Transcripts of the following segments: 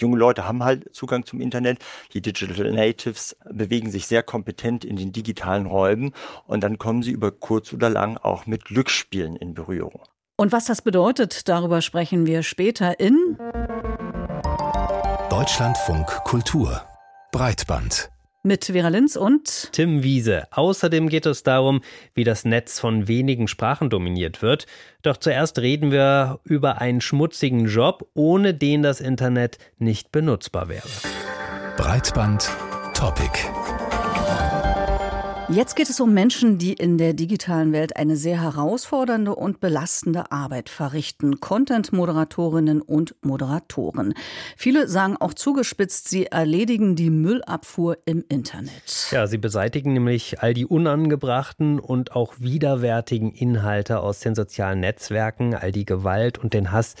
Junge Leute haben halt Zugang zum Internet. Die Digital Natives bewegen sich sehr kompetent in den digitalen Räumen und dann kommen sie über kurz oder lang auch mit Glücksspielen in Berührung. Und was das bedeutet, darüber sprechen wir später in Deutschlandfunk Kultur Breitband mit Vera Linz und Tim Wiese. Außerdem geht es darum, wie das Netz von wenigen Sprachen dominiert wird. Doch zuerst reden wir über einen schmutzigen Job, ohne den das Internet nicht benutzbar wäre. Breitband Topic. Jetzt geht es um Menschen, die in der digitalen Welt eine sehr herausfordernde und belastende Arbeit verrichten. Content-Moderatorinnen und Moderatoren. Viele sagen auch zugespitzt, sie erledigen die Müllabfuhr im Internet. Ja, sie beseitigen nämlich all die unangebrachten und auch widerwärtigen Inhalte aus den sozialen Netzwerken, all die Gewalt und den Hass,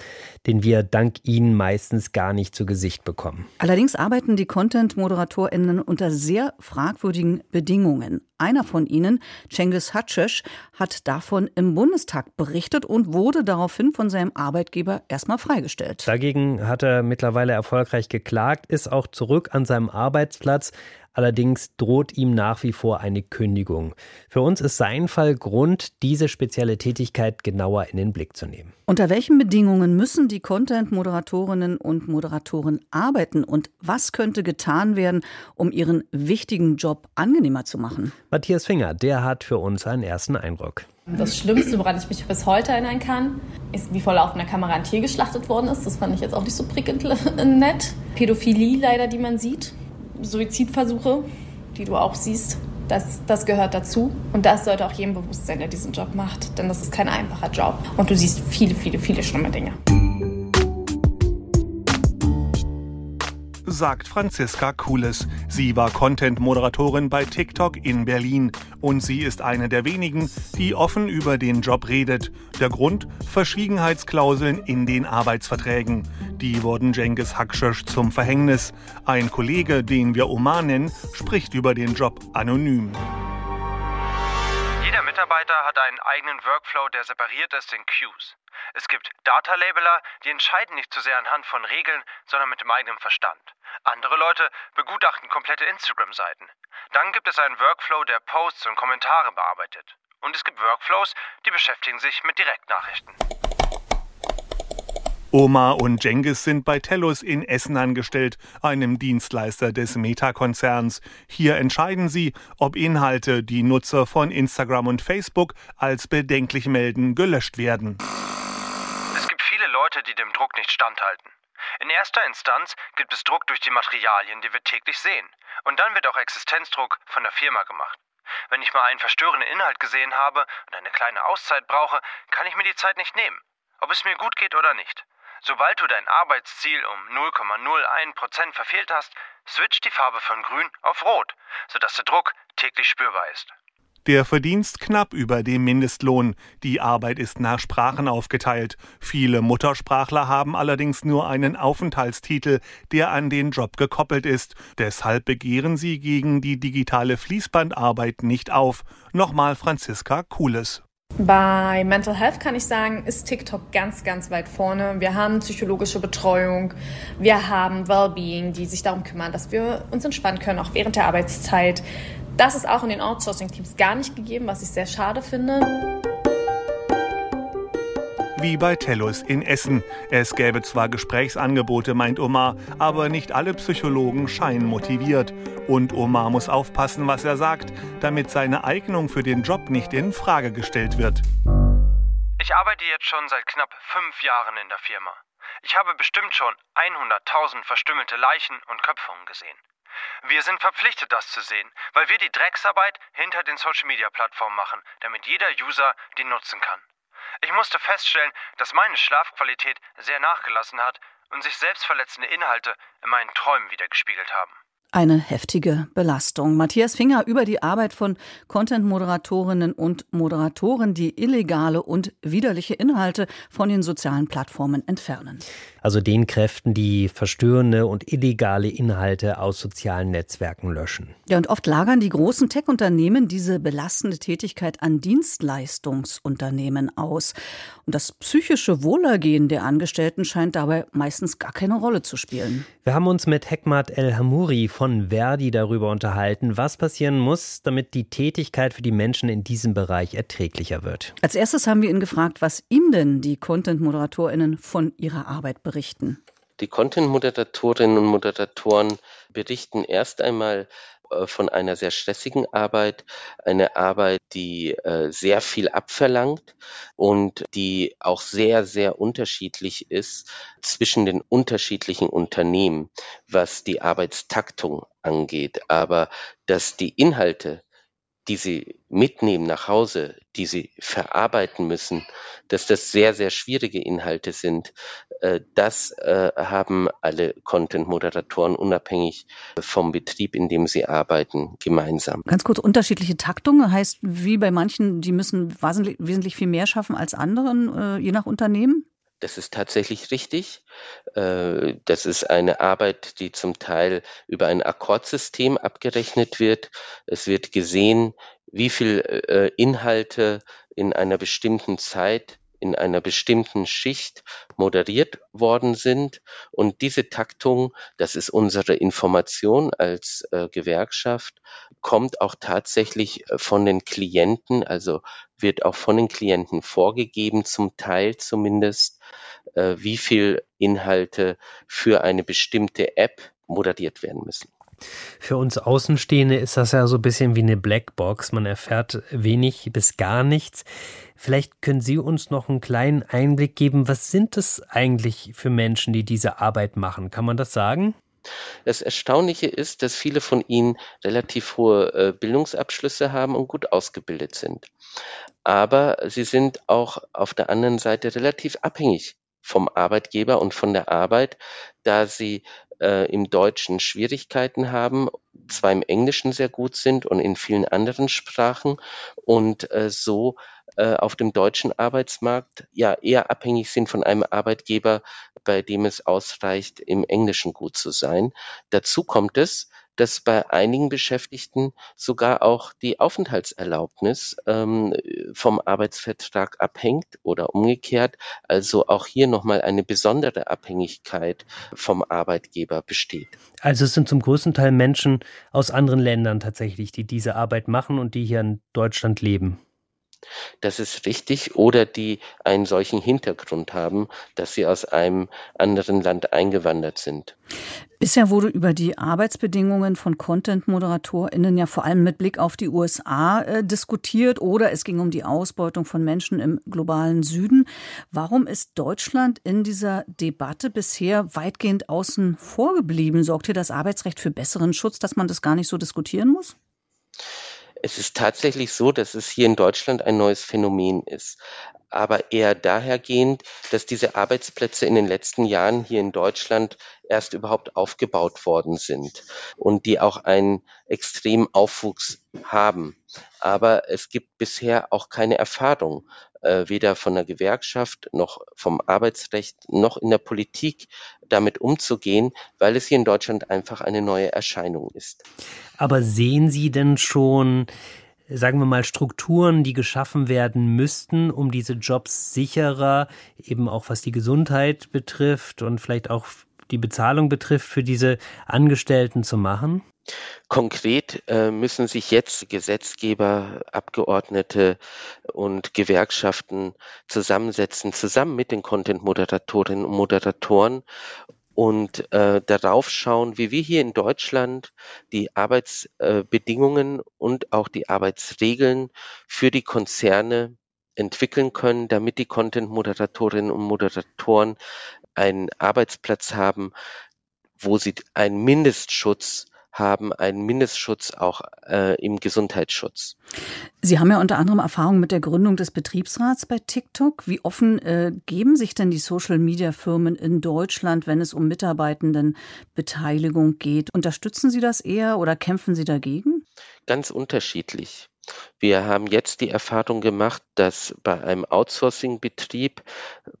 den wir dank ihnen meistens gar nicht zu Gesicht bekommen. Allerdings arbeiten die Content-ModeratorInnen unter sehr fragwürdigen Bedingungen. Einer von ihnen, Cengiz Hatschisch, hat davon im Bundestag berichtet und wurde daraufhin von seinem Arbeitgeber erstmal freigestellt. Dagegen hat er mittlerweile erfolgreich geklagt, ist auch zurück an seinem Arbeitsplatz. Allerdings droht ihm nach wie vor eine Kündigung. Für uns ist sein Fall Grund, diese spezielle Tätigkeit genauer in den Blick zu nehmen. Unter welchen Bedingungen müssen die Content-Moderatorinnen und Moderatoren arbeiten und was könnte getan werden, um ihren wichtigen Job angenehmer zu machen? Matthias Finger, der hat für uns einen ersten Eindruck. Das Schlimmste, woran ich mich bis heute erinnern kann, ist, wie vor laufender Kamera ein Tier geschlachtet worden ist. Das fand ich jetzt auch nicht so prickelnd nett. Pädophilie leider, die man sieht. Suizidversuche, die du auch siehst. Das, das gehört dazu und das sollte auch jedem bewusst sein, der diesen Job macht, denn das ist kein einfacher Job und du siehst viele, viele, viele schlimme Dinge. Sagt Franziska Kules. Sie war Content-Moderatorin bei TikTok in Berlin und sie ist eine der wenigen, die offen über den Job redet. Der Grund? Verschwiegenheitsklauseln in den Arbeitsverträgen. Die wurden Cengiz Hakshish zum Verhängnis. Ein Kollege, den wir Omar nennen, spricht über den Job anonym. Mitarbeiter hat einen eigenen Workflow, der separiert ist in Queues. Es gibt Data-Labeler, die entscheiden nicht zu sehr anhand von Regeln, sondern mit dem eigenen Verstand. Andere Leute begutachten komplette Instagram-Seiten. Dann gibt es einen Workflow, der Posts und Kommentare bearbeitet. Und es gibt Workflows, die beschäftigen sich mit Direktnachrichten. Oma und Jengis sind bei Tellus in Essen angestellt, einem Dienstleister des Meta-Konzerns. Hier entscheiden sie, ob Inhalte, die Nutzer von Instagram und Facebook als bedenklich melden, gelöscht werden. Es gibt viele Leute, die dem Druck nicht standhalten. In erster Instanz gibt es Druck durch die Materialien, die wir täglich sehen. Und dann wird auch Existenzdruck von der Firma gemacht. Wenn ich mal einen verstörenden Inhalt gesehen habe und eine kleine Auszeit brauche, kann ich mir die Zeit nicht nehmen, ob es mir gut geht oder nicht. Sobald du dein Arbeitsziel um 0,01% verfehlt hast, switcht die Farbe von grün auf rot, sodass der Druck täglich spürbar ist. Der Verdienst knapp über dem Mindestlohn. Die Arbeit ist nach Sprachen aufgeteilt. Viele Muttersprachler haben allerdings nur einen Aufenthaltstitel, der an den Job gekoppelt ist. Deshalb begehren sie gegen die digitale Fließbandarbeit nicht auf. Nochmal Franziska Kules. Bei Mental Health kann ich sagen, ist TikTok ganz, ganz weit vorne. Wir haben psychologische Betreuung, wir haben Wellbeing, die sich darum kümmern, dass wir uns entspannen können, auch während der Arbeitszeit. Das ist auch in den Outsourcing-Teams gar nicht gegeben, was ich sehr schade finde. Wie bei Tellus in Essen. Es gäbe zwar Gesprächsangebote, meint Omar, aber nicht alle Psychologen scheinen motiviert. Und Omar muss aufpassen, was er sagt, damit seine Eignung für den Job nicht in Frage gestellt wird. Ich arbeite jetzt schon seit knapp fünf Jahren in der Firma. Ich habe bestimmt schon 100.000 verstümmelte Leichen und Köpfungen gesehen. Wir sind verpflichtet, das zu sehen, weil wir die Drecksarbeit hinter den Social-Media-Plattformen machen, damit jeder User die nutzen kann. Ich musste feststellen, dass meine Schlafqualität sehr nachgelassen hat und sich selbstverletzende Inhalte in meinen Träumen wiedergespiegelt haben. Eine heftige Belastung. Matthias Finger über die Arbeit von Content-Moderatorinnen und Moderatoren, die illegale und widerliche Inhalte von den sozialen Plattformen entfernen. Also den Kräften, die verstörende und illegale Inhalte aus sozialen Netzwerken löschen. Ja, und oft lagern die großen Tech-Unternehmen diese belastende Tätigkeit an Dienstleistungsunternehmen aus. Und das psychische Wohlergehen der Angestellten scheint dabei meistens gar keine Rolle zu spielen. Wir haben uns mit Hekmat El Hamouri von Verdi darüber unterhalten, was passieren muss, damit die Tätigkeit für die Menschen in diesem Bereich erträglicher wird. Als erstes haben wir ihn gefragt, was ihm denn die Content-ModeratorInnen von ihrer Arbeit berichten. Die Content-Moderatorinnen und Moderatoren berichten erst einmal äh, von einer sehr stressigen Arbeit, eine Arbeit, die äh, sehr viel abverlangt und die auch sehr, sehr unterschiedlich ist zwischen den unterschiedlichen Unternehmen, was die Arbeitstaktung angeht. Aber dass die Inhalte die sie mitnehmen nach Hause, die sie verarbeiten müssen, dass das sehr, sehr schwierige Inhalte sind. Äh, das äh, haben alle Content-Moderatoren unabhängig vom Betrieb, in dem sie arbeiten, gemeinsam. Ganz kurz, unterschiedliche Taktungen heißt, wie bei manchen, die müssen wesentlich viel mehr schaffen als anderen, äh, je nach Unternehmen? Das ist tatsächlich richtig. Äh, das ist eine Arbeit, die zum Teil über ein Akkordsystem abgerechnet wird. Es wird gesehen, wie viel äh, Inhalte in einer bestimmten Zeit in einer bestimmten Schicht moderiert worden sind. Und diese Taktung, das ist unsere Information als äh, Gewerkschaft, kommt auch tatsächlich äh, von den Klienten, also wird auch von den Klienten vorgegeben, zum Teil zumindest, äh, wie viel Inhalte für eine bestimmte App moderiert werden müssen. Für uns Außenstehende ist das ja so ein bisschen wie eine Blackbox. Man erfährt wenig bis gar nichts. Vielleicht können Sie uns noch einen kleinen Einblick geben. Was sind es eigentlich für Menschen, die diese Arbeit machen? Kann man das sagen? Das Erstaunliche ist, dass viele von ihnen relativ hohe äh, Bildungsabschlüsse haben und gut ausgebildet sind. Aber sie sind auch auf der anderen Seite relativ abhängig vom Arbeitgeber und von der Arbeit, da sie äh, im Deutschen Schwierigkeiten haben, zwar im Englischen sehr gut sind und in vielen anderen Sprachen und äh, so äh, auf dem deutschen Arbeitsmarkt ja eher abhängig sind von einem Arbeitgeber, bei dem es ausreicht, im Englischen gut zu sein. Dazu kommt es, dass bei einigen Beschäftigten sogar auch die Aufenthaltserlaubnis ähm, vom Arbeitsvertrag abhängt oder umgekehrt. Also auch hier nochmal eine besondere Abhängigkeit vom Arbeitgeber besteht. Also es sind zum größten Teil Menschen aus anderen Ländern tatsächlich, die diese Arbeit machen und die hier in Deutschland leben. Das ist richtig. Oder die einen solchen Hintergrund haben, dass sie aus einem anderen Land eingewandert sind. Bisher wurde über die Arbeitsbedingungen von Content-ModeratorInnen ja vor allem mit Blick auf die USA äh, diskutiert oder es ging um die Ausbeutung von Menschen im globalen Süden. Warum ist Deutschland in dieser Debatte bisher weitgehend außen vor geblieben? Sorgt hier das Arbeitsrecht für besseren Schutz, dass man das gar nicht so diskutieren muss? Es ist tatsächlich so, dass es hier in Deutschland ein neues Phänomen ist, aber eher dahergehend, dass diese Arbeitsplätze in den letzten Jahren hier in Deutschland erst überhaupt aufgebaut worden sind und die auch einen extremen Aufwuchs haben. Aber es gibt bisher auch keine Erfahrung, äh, weder von der Gewerkschaft noch vom Arbeitsrecht noch in der Politik damit umzugehen, weil es hier in Deutschland einfach eine neue Erscheinung ist. Aber sehen Sie denn schon, sagen wir mal, Strukturen, die geschaffen werden müssten, um diese Jobs sicherer, eben auch was die Gesundheit betrifft und vielleicht auch die Bezahlung betrifft, für diese Angestellten zu machen? Konkret äh, müssen sich jetzt Gesetzgeber, Abgeordnete und Gewerkschaften zusammensetzen, zusammen mit den Content-Moderatorinnen und Moderatoren und äh, darauf schauen, wie wir hier in Deutschland die Arbeitsbedingungen äh, und auch die Arbeitsregeln für die Konzerne entwickeln können, damit die Content-Moderatorinnen und Moderatoren einen Arbeitsplatz haben, wo sie einen Mindestschutz haben einen Mindestschutz auch äh, im Gesundheitsschutz. Sie haben ja unter anderem Erfahrung mit der Gründung des Betriebsrats bei TikTok. Wie offen äh, geben sich denn die Social-Media-Firmen in Deutschland, wenn es um Mitarbeitendenbeteiligung geht? Unterstützen Sie das eher oder kämpfen Sie dagegen? Ganz unterschiedlich. Wir haben jetzt die Erfahrung gemacht, dass bei einem Outsourcing-Betrieb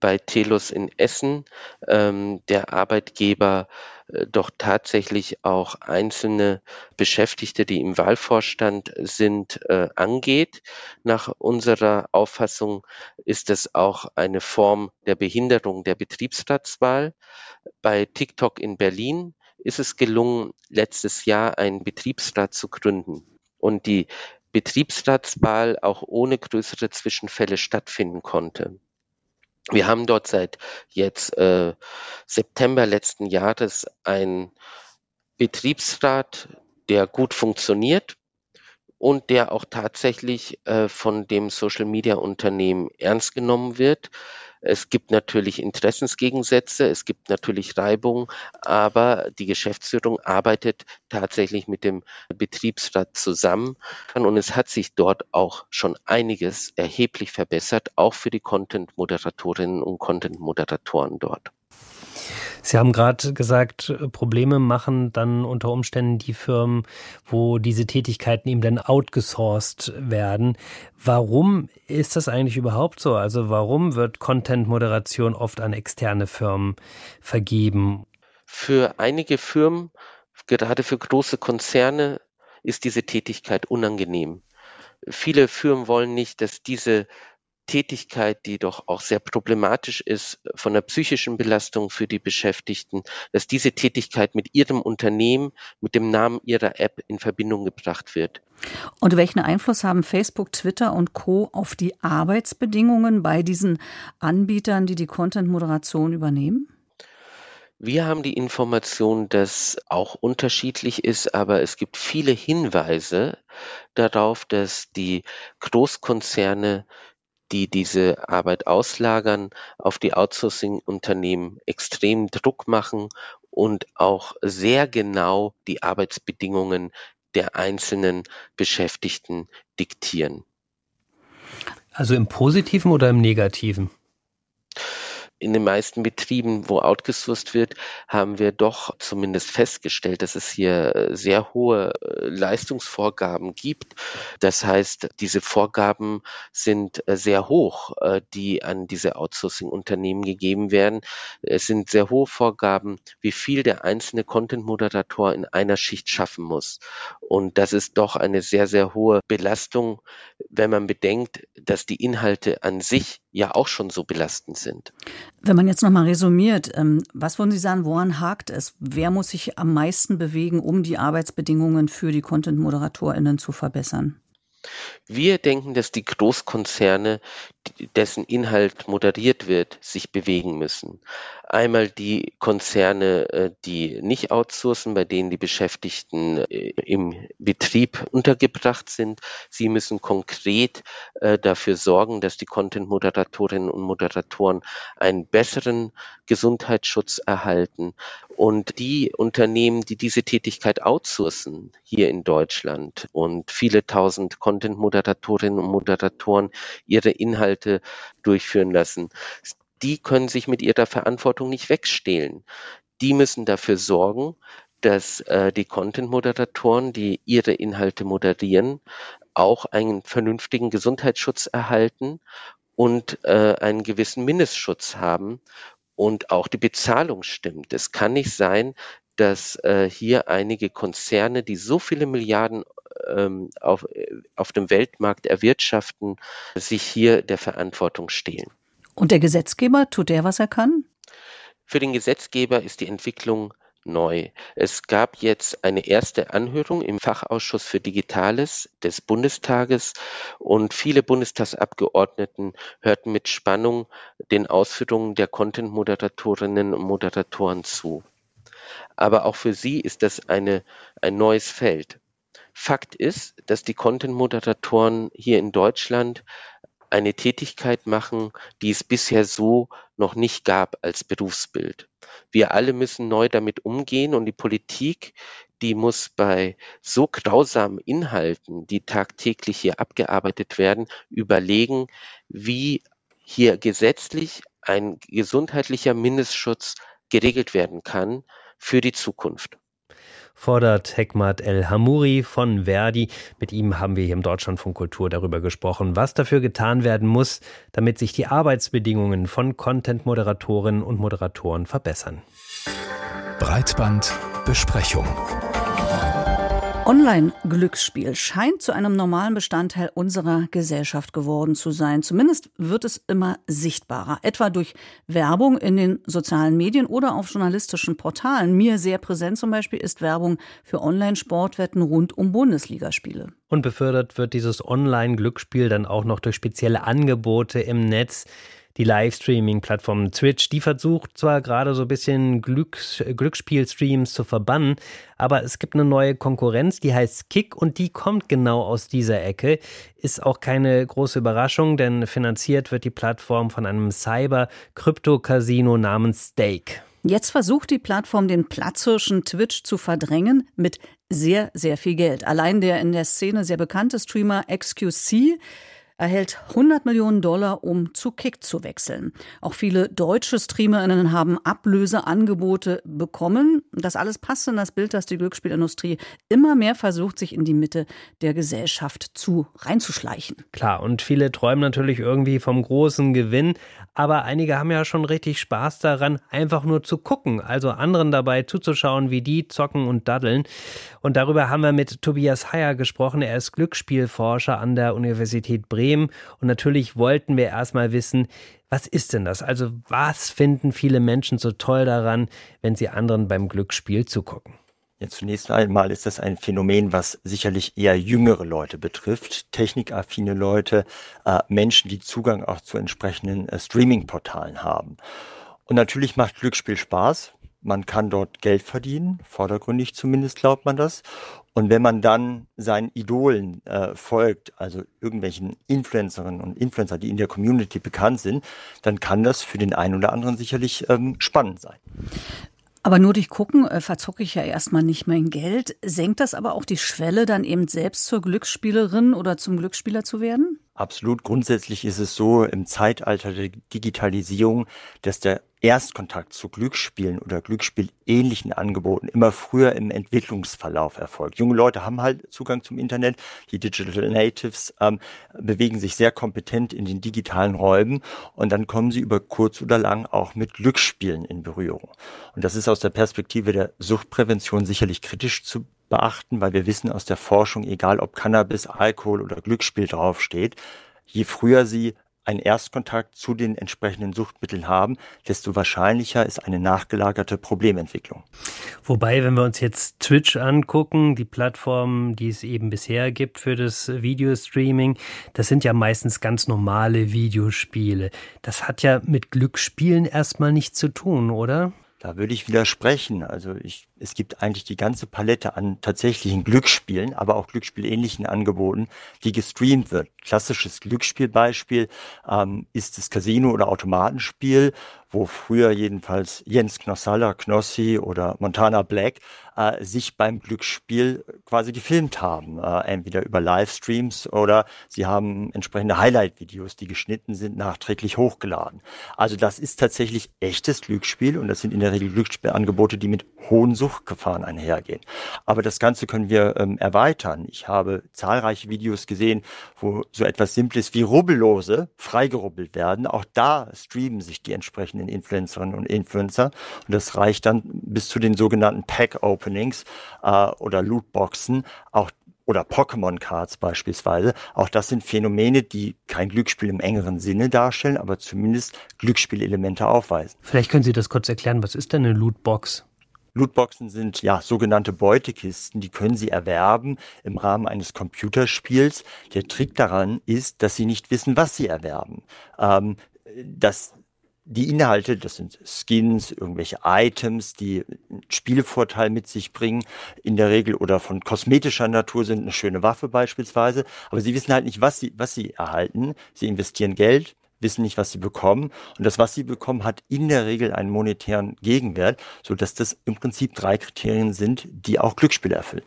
bei Telus in Essen ähm, der Arbeitgeber äh, doch tatsächlich auch einzelne Beschäftigte, die im Wahlvorstand sind, äh, angeht. Nach unserer Auffassung ist es auch eine Form der Behinderung der Betriebsratswahl. Bei TikTok in Berlin ist es gelungen, letztes Jahr einen Betriebsrat zu gründen. Und die Betriebsratswahl auch ohne größere Zwischenfälle stattfinden konnte. Wir haben dort seit jetzt äh, September letzten Jahres einen Betriebsrat, der gut funktioniert und der auch tatsächlich äh, von dem Social Media Unternehmen ernst genommen wird. Es gibt natürlich Interessensgegensätze, es gibt natürlich Reibung, aber die Geschäftsführung arbeitet tatsächlich mit dem Betriebsrat zusammen und es hat sich dort auch schon einiges erheblich verbessert, auch für die Content-Moderatorinnen und Content-Moderatoren dort. Sie haben gerade gesagt, Probleme machen dann unter Umständen die Firmen, wo diese Tätigkeiten eben dann outgesourced werden. Warum ist das eigentlich überhaupt so? Also warum wird Content-Moderation oft an externe Firmen vergeben? Für einige Firmen, gerade für große Konzerne, ist diese Tätigkeit unangenehm. Viele Firmen wollen nicht, dass diese Tätigkeit, die doch auch sehr problematisch ist von der psychischen Belastung für die Beschäftigten, dass diese Tätigkeit mit ihrem Unternehmen, mit dem Namen ihrer App in Verbindung gebracht wird. Und welchen Einfluss haben Facebook, Twitter und Co auf die Arbeitsbedingungen bei diesen Anbietern, die die Content-Moderation übernehmen? Wir haben die Information, dass auch unterschiedlich ist, aber es gibt viele Hinweise darauf, dass die Großkonzerne die diese Arbeit auslagern, auf die Outsourcing-Unternehmen extrem Druck machen und auch sehr genau die Arbeitsbedingungen der einzelnen Beschäftigten diktieren. Also im positiven oder im negativen? In den meisten Betrieben, wo outgesourced wird, haben wir doch zumindest festgestellt, dass es hier äh, sehr hohe äh, Leistungsvorgaben gibt. Das heißt, diese Vorgaben sind äh, sehr hoch, die an diese Outsourcing-Unternehmen gegeben werden. Es sind sehr hohe Vorgaben, wie viel der einzelne Content-Moderator in einer Schicht schaffen muss. Und das ist doch eine sehr, sehr hohe Belastung, wenn man bedenkt, dass die Inhalte an sich ja auch schon so belastend sind. Wenn man jetzt nochmal resümiert, ähm, was würden Sie sagen, woran hakt es? Wer muss sich am meisten bewegen, um die Arbeitsbedingungen für die Content-ModeratorInnen zu verbessern? Wir denken, dass die Großkonzerne, dessen Inhalt moderiert wird, sich bewegen müssen. Einmal die Konzerne, äh, die nicht outsourcen, bei denen die Beschäftigten äh, im Betrieb untergebracht sind. Sie müssen konkret äh, dafür sorgen, dass die Content-Moderatorinnen und Moderatoren einen besseren Gesundheitsschutz erhalten. Und die Unternehmen, die diese Tätigkeit outsourcen, hier in Deutschland und viele tausend Content-Moderatorinnen und Moderatoren ihre Inhalte durchführen lassen, die können sich mit ihrer Verantwortung nicht wegstehlen. Die müssen dafür sorgen, dass äh, die Content-Moderatoren, die ihre Inhalte moderieren, auch einen vernünftigen Gesundheitsschutz erhalten und äh, einen gewissen Mindestschutz haben und auch die Bezahlung stimmt. Es kann nicht sein, dass äh, hier einige Konzerne, die so viele Milliarden ähm, auf, äh, auf dem Weltmarkt erwirtschaften, sich hier der Verantwortung stehlen. Und der Gesetzgeber, tut der, was er kann? Für den Gesetzgeber ist die Entwicklung neu. Es gab jetzt eine erste Anhörung im Fachausschuss für Digitales des Bundestages und viele Bundestagsabgeordneten hörten mit Spannung den Ausführungen der Content-Moderatorinnen und Moderatoren zu. Aber auch für sie ist das eine, ein neues Feld. Fakt ist, dass die Content-Moderatoren hier in Deutschland eine Tätigkeit machen, die es bisher so noch nicht gab als Berufsbild. Wir alle müssen neu damit umgehen und die Politik, die muss bei so grausamen Inhalten, die tagtäglich hier abgearbeitet werden, überlegen, wie hier gesetzlich ein gesundheitlicher Mindestschutz geregelt werden kann für die Zukunft fordert Hekmat El Hamouri von Verdi. Mit ihm haben wir hier im Deutschlandfunk Kultur darüber gesprochen, was dafür getan werden muss, damit sich die Arbeitsbedingungen von Content-Moderatorinnen und Moderatoren verbessern. Breitbandbesprechung. Online-Glücksspiel scheint zu einem normalen Bestandteil unserer Gesellschaft geworden zu sein. Zumindest wird es immer sichtbarer, etwa durch Werbung in den sozialen Medien oder auf journalistischen Portalen. Mir sehr präsent zum Beispiel ist Werbung für Online-Sportwetten rund um Bundesligaspiele. Und befördert wird dieses Online-Glücksspiel dann auch noch durch spezielle Angebote im Netz die Livestreaming-Plattform Twitch, die versucht zwar gerade so ein bisschen Glücks Glücksspielstreams zu verbannen, aber es gibt eine neue Konkurrenz, die heißt Kick und die kommt genau aus dieser Ecke. Ist auch keine große Überraschung, denn finanziert wird die Plattform von einem Cyber-Krypto-Casino namens Stake. Jetzt versucht die Plattform den Platzhirschen Twitch zu verdrängen mit sehr, sehr viel Geld. Allein der in der Szene sehr bekannte Streamer XQC erhält 100 Millionen Dollar, um zu Kick zu wechseln. Auch viele deutsche Streamerinnen haben Ablöseangebote bekommen. Das alles passt in das Bild, dass die Glücksspielindustrie immer mehr versucht, sich in die Mitte der Gesellschaft zu reinzuschleichen. Klar, und viele träumen natürlich irgendwie vom großen Gewinn, aber einige haben ja schon richtig Spaß daran, einfach nur zu gucken, also anderen dabei zuzuschauen, wie die zocken und daddeln. Und darüber haben wir mit Tobias Heyer gesprochen. Er ist Glücksspielforscher an der Universität Bremen Problem. Und natürlich wollten wir erstmal wissen, was ist denn das? Also was finden viele Menschen so toll daran, wenn sie anderen beim Glücksspiel zugucken? Ja, zunächst einmal ist das ein Phänomen, was sicherlich eher jüngere Leute betrifft, technikaffine Leute, äh, Menschen, die Zugang auch zu entsprechenden äh, Streaming-Portalen haben. Und natürlich macht Glücksspiel Spaß. Man kann dort Geld verdienen, vordergründig zumindest glaubt man das. Und wenn man dann seinen Idolen äh, folgt, also irgendwelchen Influencerinnen und Influencer, die in der Community bekannt sind, dann kann das für den einen oder anderen sicherlich ähm, spannend sein. Aber nur durch Gucken äh, verzocke ich ja erstmal nicht mein Geld. Senkt das aber auch die Schwelle, dann eben selbst zur Glücksspielerin oder zum Glücksspieler zu werden? Absolut. Grundsätzlich ist es so im Zeitalter der Digitalisierung, dass der Erstkontakt zu Glücksspielen oder Glücksspielähnlichen Angeboten immer früher im Entwicklungsverlauf erfolgt. Junge Leute haben halt Zugang zum Internet. Die Digital Natives ähm, bewegen sich sehr kompetent in den digitalen Räumen und dann kommen sie über kurz oder lang auch mit Glücksspielen in Berührung. Und das ist aus der Perspektive der Suchtprävention sicherlich kritisch zu beachten, weil wir wissen aus der Forschung, egal ob Cannabis, Alkohol oder Glücksspiel draufsteht, je früher sie einen Erstkontakt zu den entsprechenden Suchtmitteln haben, desto wahrscheinlicher ist eine nachgelagerte Problementwicklung. Wobei, wenn wir uns jetzt Twitch angucken, die Plattform, die es eben bisher gibt für das Videostreaming, das sind ja meistens ganz normale Videospiele. Das hat ja mit Glücksspielen erstmal nichts zu tun, oder? Da würde ich widersprechen. Also ich, es gibt eigentlich die ganze Palette an tatsächlichen Glücksspielen, aber auch Glücksspielähnlichen Angeboten, die gestreamt wird. Klassisches Glücksspielbeispiel ähm, ist das Casino- oder Automatenspiel, wo früher jedenfalls Jens Knossalla, Knossi oder Montana Black äh, sich beim Glücksspiel quasi gefilmt haben. Äh, entweder über Livestreams oder sie haben entsprechende Highlight-Videos, die geschnitten sind, nachträglich hochgeladen. Also das ist tatsächlich echtes Glücksspiel und das sind in der Regel Glücksspielangebote, die mit hohen Suchtgefahren einhergehen. Aber das Ganze können wir ähm, erweitern. Ich habe zahlreiche Videos gesehen, wo so etwas Simples wie Rubbellose freigerubbelt werden. Auch da streamen sich die entsprechenden Influencerinnen und Influencer. Und das reicht dann bis zu den sogenannten Pack-Openings äh, oder Lootboxen. Auch oder Pokémon-Cards beispielsweise. Auch das sind Phänomene, die kein Glücksspiel im engeren Sinne darstellen, aber zumindest Glücksspielelemente aufweisen. Vielleicht können Sie das kurz erklären. Was ist denn eine Lootbox? Lootboxen sind ja sogenannte Beutekisten, die können Sie erwerben im Rahmen eines Computerspiels. Der Trick daran ist, dass Sie nicht wissen, was Sie erwerben. Ähm, das die Inhalte, das sind Skins, irgendwelche Items, die Spielvorteil mit sich bringen, in der Regel oder von kosmetischer Natur sind, eine schöne Waffe beispielsweise. Aber sie wissen halt nicht, was sie, was sie erhalten. Sie investieren Geld, wissen nicht, was sie bekommen. Und das, was sie bekommen, hat in der Regel einen monetären Gegenwert, sodass das im Prinzip drei Kriterien sind, die auch Glücksspiele erfüllen.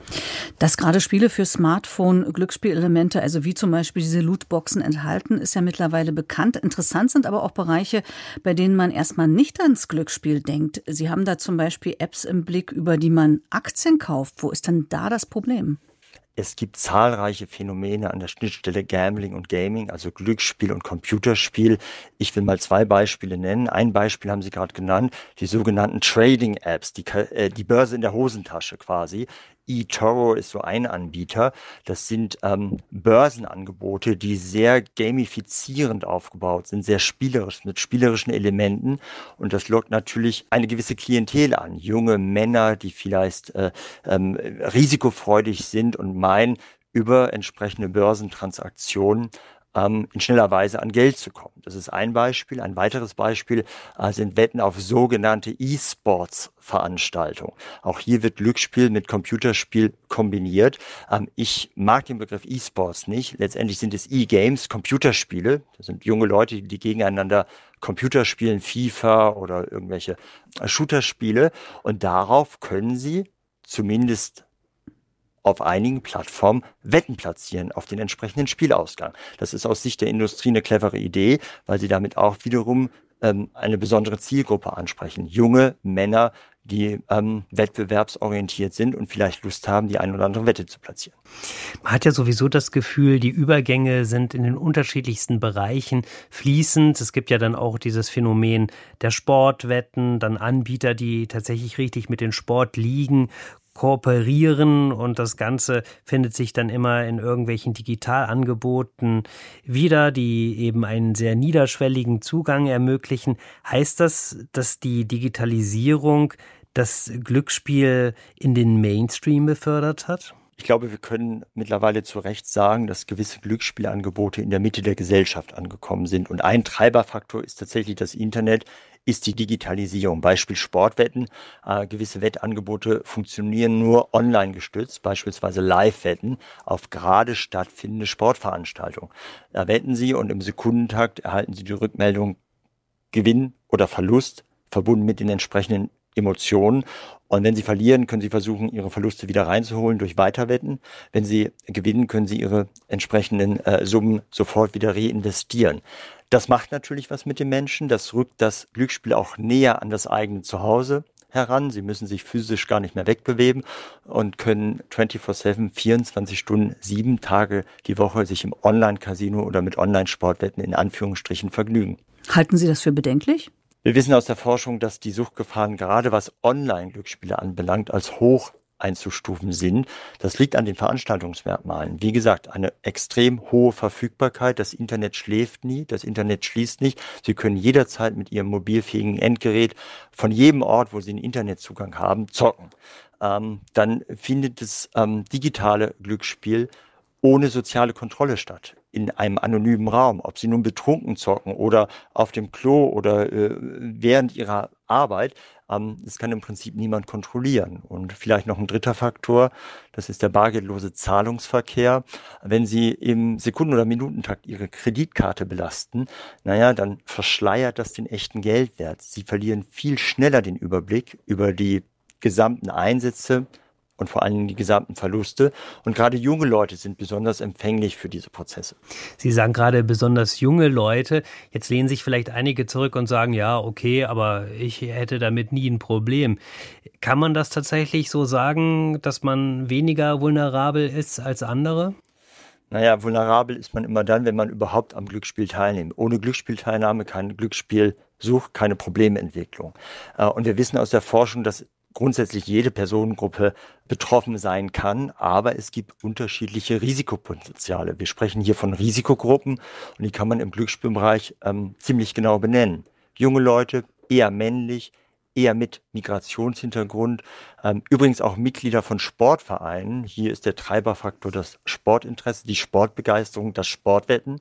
Dass gerade Spiele für Smartphone Glücksspielelemente, also wie zum Beispiel diese Lootboxen enthalten, ist ja mittlerweile bekannt. Interessant sind aber auch Bereiche, bei denen man erstmal nicht ans Glücksspiel denkt. Sie haben da zum Beispiel Apps im Blick, über die man Aktien kauft. Wo ist denn da das Problem? Es gibt zahlreiche Phänomene an der Schnittstelle Gambling und Gaming, also Glücksspiel und Computerspiel. Ich will mal zwei Beispiele nennen. Ein Beispiel haben Sie gerade genannt, die sogenannten Trading Apps, die, äh, die Börse in der Hosentasche quasi eToro ist so ein Anbieter. Das sind ähm, Börsenangebote, die sehr gamifizierend aufgebaut sind, sehr spielerisch, mit spielerischen Elementen. Und das lockt natürlich eine gewisse Klientel an. Junge Männer, die vielleicht äh, ähm, risikofreudig sind und meinen, über entsprechende Börsentransaktionen ähm, in schneller Weise an Geld zu kommen. Das ist ein Beispiel. Ein weiteres Beispiel äh, sind Wetten auf sogenannte E-Sports-Veranstaltungen. Auch hier wird Glücksspiel mit Computerspiel kombiniert. Ähm, ich mag den Begriff E-Sports nicht. Letztendlich sind es E-Games, Computerspiele. Das sind junge Leute, die gegeneinander Computer spielen, FIFA oder irgendwelche äh, Shooterspiele. Und darauf können sie zumindest auf einigen Plattformen Wetten platzieren auf den entsprechenden Spielausgang. Das ist aus Sicht der Industrie eine clevere Idee, weil sie damit auch wiederum ähm, eine besondere Zielgruppe ansprechen. Junge Männer, die ähm, wettbewerbsorientiert sind und vielleicht Lust haben, die ein oder andere Wette zu platzieren. Man hat ja sowieso das Gefühl, die Übergänge sind in den unterschiedlichsten Bereichen fließend. Es gibt ja dann auch dieses Phänomen der Sportwetten, dann Anbieter, die tatsächlich richtig mit dem Sport liegen, kooperieren und das Ganze findet sich dann immer in irgendwelchen Digitalangeboten wieder, die eben einen sehr niederschwelligen Zugang ermöglichen. Heißt das, dass die Digitalisierung das Glücksspiel in den Mainstream befördert hat? Ich glaube, wir können mittlerweile zu Recht sagen, dass gewisse Glücksspielangebote in der Mitte der Gesellschaft angekommen sind. Und ein Treiberfaktor ist tatsächlich das Internet, ist die Digitalisierung. Beispiel Sportwetten. Äh, gewisse Wettangebote funktionieren nur online gestützt, beispielsweise Live-Wetten auf gerade stattfindende Sportveranstaltungen. Da wetten Sie und im Sekundentakt erhalten Sie die Rückmeldung Gewinn oder Verlust verbunden mit den entsprechenden Emotionen. Und wenn sie verlieren, können sie versuchen, ihre Verluste wieder reinzuholen durch Weiterwetten. Wenn sie gewinnen, können sie ihre entsprechenden äh, Summen sofort wieder reinvestieren. Das macht natürlich was mit den Menschen. Das rückt das Glücksspiel auch näher an das eigene Zuhause heran. Sie müssen sich physisch gar nicht mehr wegbewegen und können 24-7, 24 Stunden, sieben Tage die Woche sich im Online-Casino oder mit Online-Sportwetten in Anführungsstrichen vergnügen. Halten Sie das für bedenklich? Wir wissen aus der Forschung, dass die Suchtgefahren gerade was Online-Glücksspiele anbelangt als hoch einzustufen sind. Das liegt an den Veranstaltungsmerkmalen. Wie gesagt, eine extrem hohe Verfügbarkeit. Das Internet schläft nie, das Internet schließt nicht. Sie können jederzeit mit Ihrem mobilfähigen Endgerät von jedem Ort, wo Sie einen Internetzugang haben, zocken. Ähm, dann findet das ähm, digitale Glücksspiel ohne soziale Kontrolle statt in einem anonymen Raum, ob sie nun betrunken zocken oder auf dem Klo oder äh, während ihrer Arbeit. Ähm, das kann im Prinzip niemand kontrollieren. Und vielleicht noch ein dritter Faktor, das ist der bargeldlose Zahlungsverkehr. Wenn Sie im Sekunden- oder Minutentakt Ihre Kreditkarte belasten, naja, dann verschleiert das den echten Geldwert. Sie verlieren viel schneller den Überblick über die gesamten Einsätze, und vor allen Dingen die gesamten Verluste. Und gerade junge Leute sind besonders empfänglich für diese Prozesse. Sie sagen gerade besonders junge Leute. Jetzt lehnen sich vielleicht einige zurück und sagen, ja, okay, aber ich hätte damit nie ein Problem. Kann man das tatsächlich so sagen, dass man weniger vulnerabel ist als andere? Naja, vulnerabel ist man immer dann, wenn man überhaupt am Glücksspiel teilnimmt. Ohne Glücksspielteilnahme kein Glücksspielsucht, keine Problementwicklung. Äh, und wir wissen aus der Forschung, dass grundsätzlich jede Personengruppe betroffen sein kann, aber es gibt unterschiedliche Risikopotenziale. Wir sprechen hier von Risikogruppen und die kann man im Glücksspielbereich ähm, ziemlich genau benennen. Junge Leute, eher männlich, eher mit Migrationshintergrund, ähm, übrigens auch Mitglieder von Sportvereinen. Hier ist der Treiberfaktor das Sportinteresse, die Sportbegeisterung, das Sportwetten.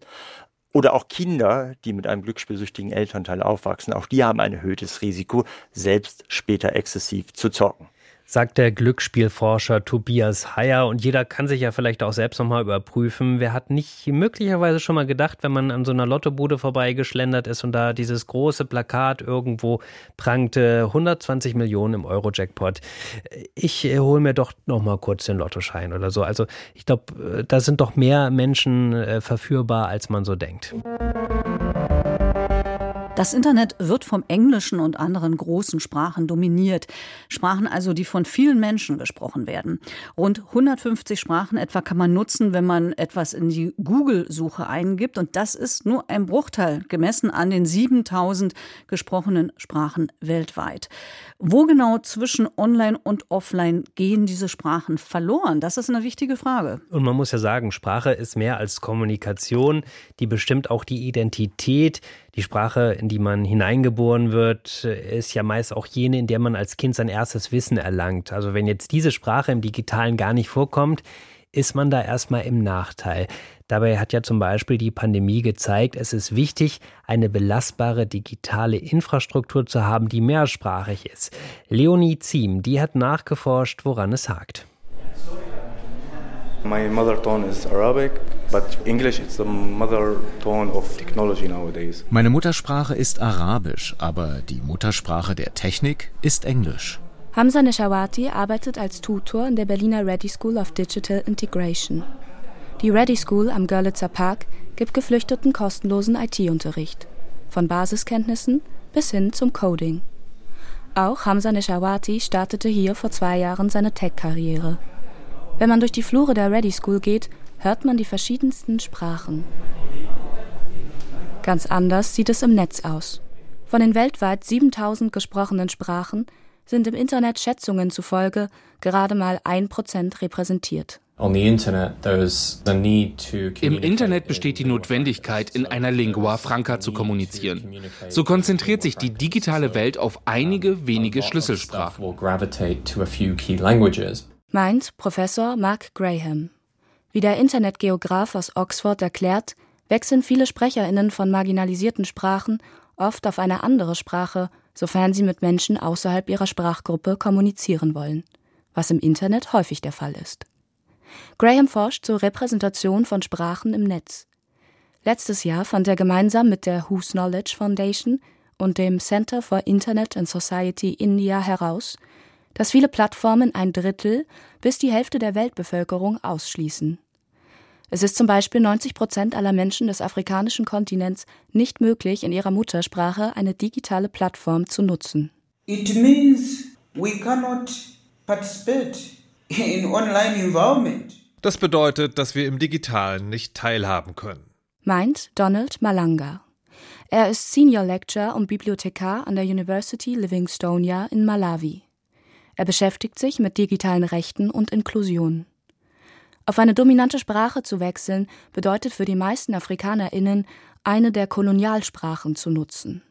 Oder auch Kinder, die mit einem glücksspielsüchtigen Elternteil aufwachsen, auch die haben ein erhöhtes Risiko, selbst später exzessiv zu zocken. Sagt der Glücksspielforscher Tobias Heyer. Und jeder kann sich ja vielleicht auch selbst nochmal überprüfen. Wer hat nicht möglicherweise schon mal gedacht, wenn man an so einer Lottobude vorbeigeschlendert ist und da dieses große Plakat irgendwo prangte, 120 Millionen im Euro-Jackpot. Ich äh, hole mir doch nochmal kurz den Lottoschein oder so. Also ich glaube, äh, da sind doch mehr Menschen äh, verführbar, als man so denkt. Das Internet wird vom Englischen und anderen großen Sprachen dominiert. Sprachen also, die von vielen Menschen gesprochen werden. Rund 150 Sprachen etwa kann man nutzen, wenn man etwas in die Google-Suche eingibt. Und das ist nur ein Bruchteil, gemessen an den 7000 gesprochenen Sprachen weltweit. Wo genau zwischen Online und Offline gehen diese Sprachen verloren? Das ist eine wichtige Frage. Und man muss ja sagen, Sprache ist mehr als Kommunikation. Die bestimmt auch die Identität. Die Sprache, in die man hineingeboren wird, ist ja meist auch jene, in der man als Kind sein erstes Wissen erlangt. Also wenn jetzt diese Sprache im digitalen gar nicht vorkommt, ist man da erstmal im Nachteil. Dabei hat ja zum Beispiel die Pandemie gezeigt, es ist wichtig, eine belastbare digitale Infrastruktur zu haben, die mehrsprachig ist. Leonie Ziem, die hat nachgeforscht, woran es hakt. My mother tongue is Arabic, but English is the mother tongue of technology nowadays. Meine Muttersprache ist Arabisch, aber die Muttersprache der Technik ist Englisch. Hamza Neshawati arbeitet als Tutor in der Berliner Ready School of Digital Integration. Die Ready School am Görlitzer Park gibt Geflüchteten kostenlosen IT-Unterricht, von Basiskenntnissen bis hin zum Coding. Auch Hamza Neshawati startete hier vor zwei Jahren seine Tech-Karriere. Wenn man durch die Flure der Ready School geht, hört man die verschiedensten Sprachen. Ganz anders sieht es im Netz aus. Von den weltweit 7000 gesprochenen Sprachen sind im Internet Schätzungen zufolge gerade mal ein Prozent repräsentiert. Im Internet besteht die Notwendigkeit, in einer Lingua franca zu kommunizieren. So konzentriert sich die digitale Welt auf einige wenige Schlüsselsprachen meint Professor Mark Graham. Wie der Internetgeograf aus Oxford erklärt, wechseln viele Sprecherinnen von marginalisierten Sprachen oft auf eine andere Sprache, sofern sie mit Menschen außerhalb ihrer Sprachgruppe kommunizieren wollen, was im Internet häufig der Fall ist. Graham forscht zur Repräsentation von Sprachen im Netz. Letztes Jahr fand er gemeinsam mit der Who's Knowledge Foundation und dem Center for Internet and Society India heraus, dass viele Plattformen ein Drittel bis die Hälfte der Weltbevölkerung ausschließen. Es ist zum Beispiel 90 Prozent aller Menschen des afrikanischen Kontinents nicht möglich, in ihrer Muttersprache eine digitale Plattform zu nutzen. It means we cannot participate in online environment. Das bedeutet, dass wir im Digitalen nicht teilhaben können. Meint Donald Malanga. Er ist Senior Lecturer und Bibliothekar an der University Livingstonia in Malawi. Er beschäftigt sich mit digitalen Rechten und Inklusion. Auf eine dominante Sprache zu wechseln, bedeutet für die meisten AfrikanerInnen, eine der Kolonialsprachen zu nutzen.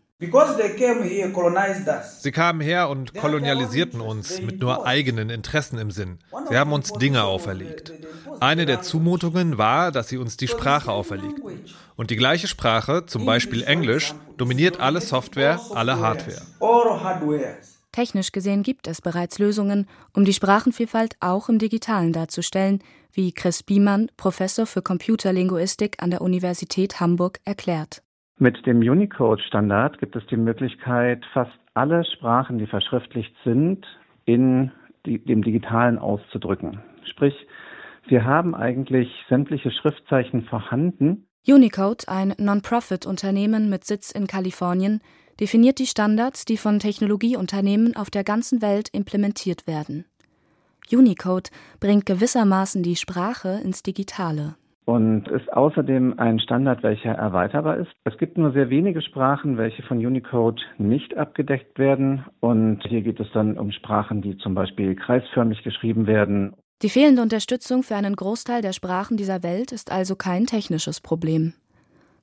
Sie kamen her und kolonialisierten uns mit nur eigenen Interessen im Sinn. Sie haben uns Dinge auferlegt. Eine der Zumutungen war, dass sie uns die Sprache auferlegten. Und die gleiche Sprache, zum Beispiel Englisch, dominiert alle Software, alle Hardware. Technisch gesehen gibt es bereits Lösungen, um die Sprachenvielfalt auch im Digitalen darzustellen, wie Chris Biemann, Professor für Computerlinguistik an der Universität Hamburg, erklärt. Mit dem Unicode-Standard gibt es die Möglichkeit, fast alle Sprachen, die verschriftlicht sind, in die, dem Digitalen auszudrücken. Sprich, wir haben eigentlich sämtliche Schriftzeichen vorhanden. Unicode, ein Non-Profit-Unternehmen mit Sitz in Kalifornien, definiert die Standards, die von Technologieunternehmen auf der ganzen Welt implementiert werden. Unicode bringt gewissermaßen die Sprache ins Digitale. Und ist außerdem ein Standard, welcher erweiterbar ist. Es gibt nur sehr wenige Sprachen, welche von Unicode nicht abgedeckt werden. Und hier geht es dann um Sprachen, die zum Beispiel kreisförmig geschrieben werden. Die fehlende Unterstützung für einen Großteil der Sprachen dieser Welt ist also kein technisches Problem.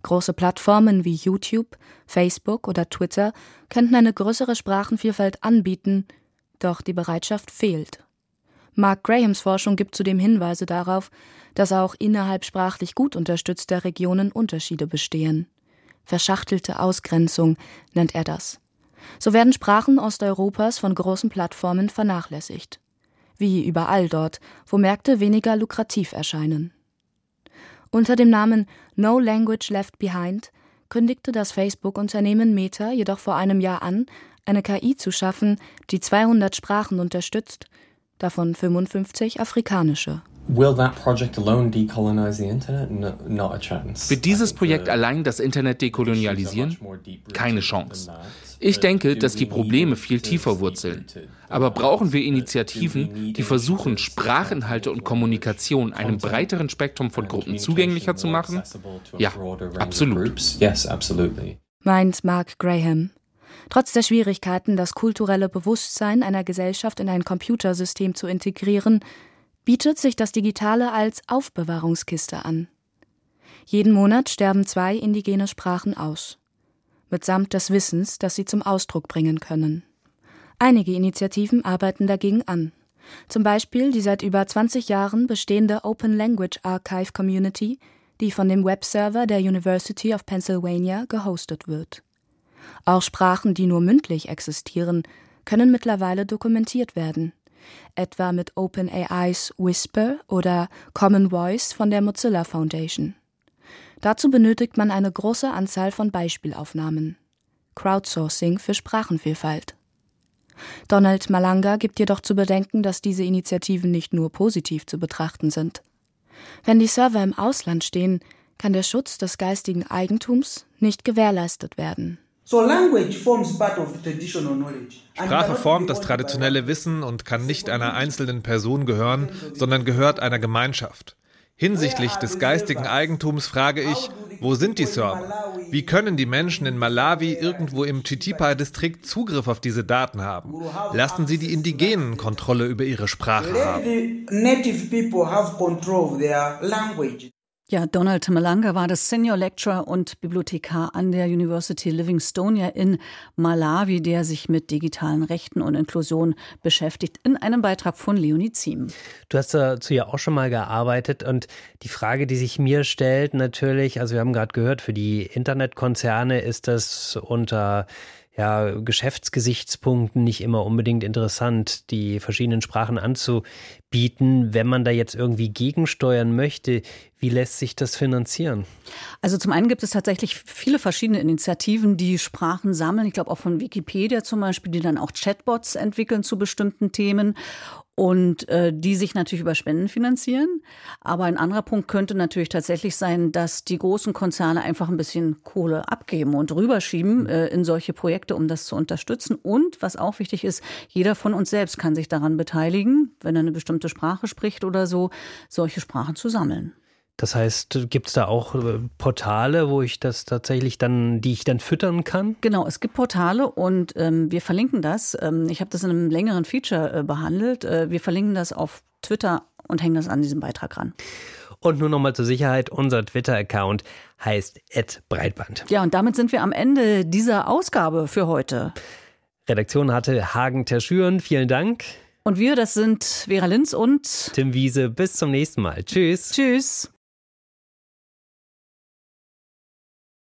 Große Plattformen wie YouTube, Facebook oder Twitter könnten eine größere Sprachenvielfalt anbieten, doch die Bereitschaft fehlt. Mark Grahams Forschung gibt zudem Hinweise darauf, dass auch innerhalb sprachlich gut unterstützter Regionen Unterschiede bestehen. Verschachtelte Ausgrenzung nennt er das. So werden Sprachen Osteuropas von großen Plattformen vernachlässigt. wie überall dort, wo Märkte weniger lukrativ erscheinen. Unter dem Namen No Language Left Behind kündigte das Facebook-Unternehmen Meta jedoch vor einem Jahr an, eine KI zu schaffen, die 200 Sprachen unterstützt, davon 55 afrikanische. Wird dieses Projekt allein das Internet dekolonialisieren? Keine Chance. Ich denke, dass die Probleme viel tiefer wurzeln. Aber brauchen wir Initiativen, die versuchen, Sprachinhalte und Kommunikation einem breiteren Spektrum von Gruppen zugänglicher zu machen? Ja, absolut. Meint Mark Graham. Trotz der Schwierigkeiten, das kulturelle Bewusstsein einer Gesellschaft in ein Computersystem zu integrieren, bietet sich das Digitale als Aufbewahrungskiste an. Jeden Monat sterben zwei indigene Sprachen aus, mitsamt des Wissens, das sie zum Ausdruck bringen können. Einige Initiativen arbeiten dagegen an. Zum Beispiel die seit über 20 Jahren bestehende Open Language Archive Community, die von dem Webserver der University of Pennsylvania gehostet wird. Auch Sprachen, die nur mündlich existieren, können mittlerweile dokumentiert werden etwa mit OpenAIs Whisper oder Common Voice von der Mozilla Foundation. Dazu benötigt man eine große Anzahl von Beispielaufnahmen. Crowdsourcing für Sprachenvielfalt. Donald Malanga gibt jedoch zu bedenken, dass diese Initiativen nicht nur positiv zu betrachten sind. Wenn die Server im Ausland stehen, kann der Schutz des geistigen Eigentums nicht gewährleistet werden. Sprache formt das traditionelle Wissen und kann nicht einer einzelnen Person gehören, sondern gehört einer Gemeinschaft. Hinsichtlich des geistigen Eigentums frage ich, wo sind die Server? Wie können die Menschen in Malawi irgendwo im Chitipa-Distrikt Zugriff auf diese Daten haben? Lassen Sie die Indigenen Kontrolle über ihre Sprache haben. Ja, Donald Malanga war das Senior Lecturer und Bibliothekar an der University Livingstonia in Malawi, der sich mit digitalen Rechten und Inklusion beschäftigt, in einem Beitrag von Leonie Ziem. Du hast dazu ja auch schon mal gearbeitet und die Frage, die sich mir stellt, natürlich, also wir haben gerade gehört, für die Internetkonzerne ist das unter ja, Geschäftsgesichtspunkten nicht immer unbedingt interessant, die verschiedenen Sprachen anzubieten. Wenn man da jetzt irgendwie gegensteuern möchte, wie lässt sich das finanzieren? Also zum einen gibt es tatsächlich viele verschiedene Initiativen, die Sprachen sammeln. Ich glaube auch von Wikipedia zum Beispiel, die dann auch Chatbots entwickeln zu bestimmten Themen und äh, die sich natürlich über Spenden finanzieren. Aber ein anderer Punkt könnte natürlich tatsächlich sein, dass die großen Konzerne einfach ein bisschen Kohle abgeben und rüberschieben äh, in solche Projekte, um das zu unterstützen. Und was auch wichtig ist, jeder von uns selbst kann sich daran beteiligen, wenn er eine bestimmte Sprache spricht oder so, solche Sprachen zu sammeln. Das heißt, gibt es da auch äh, Portale, wo ich das tatsächlich dann, die ich dann füttern kann? Genau, es gibt Portale und ähm, wir verlinken das. Ähm, ich habe das in einem längeren Feature äh, behandelt. Äh, wir verlinken das auf Twitter und hängen das an diesem Beitrag ran. Und nur nochmal zur Sicherheit, unser Twitter-Account heißt Breitband. Ja, und damit sind wir am Ende dieser Ausgabe für heute. Redaktion hatte Hagen Terschüren. Vielen Dank. Und wir, das sind Vera Linz und Tim Wiese. Bis zum nächsten Mal. Tschüss. Tschüss.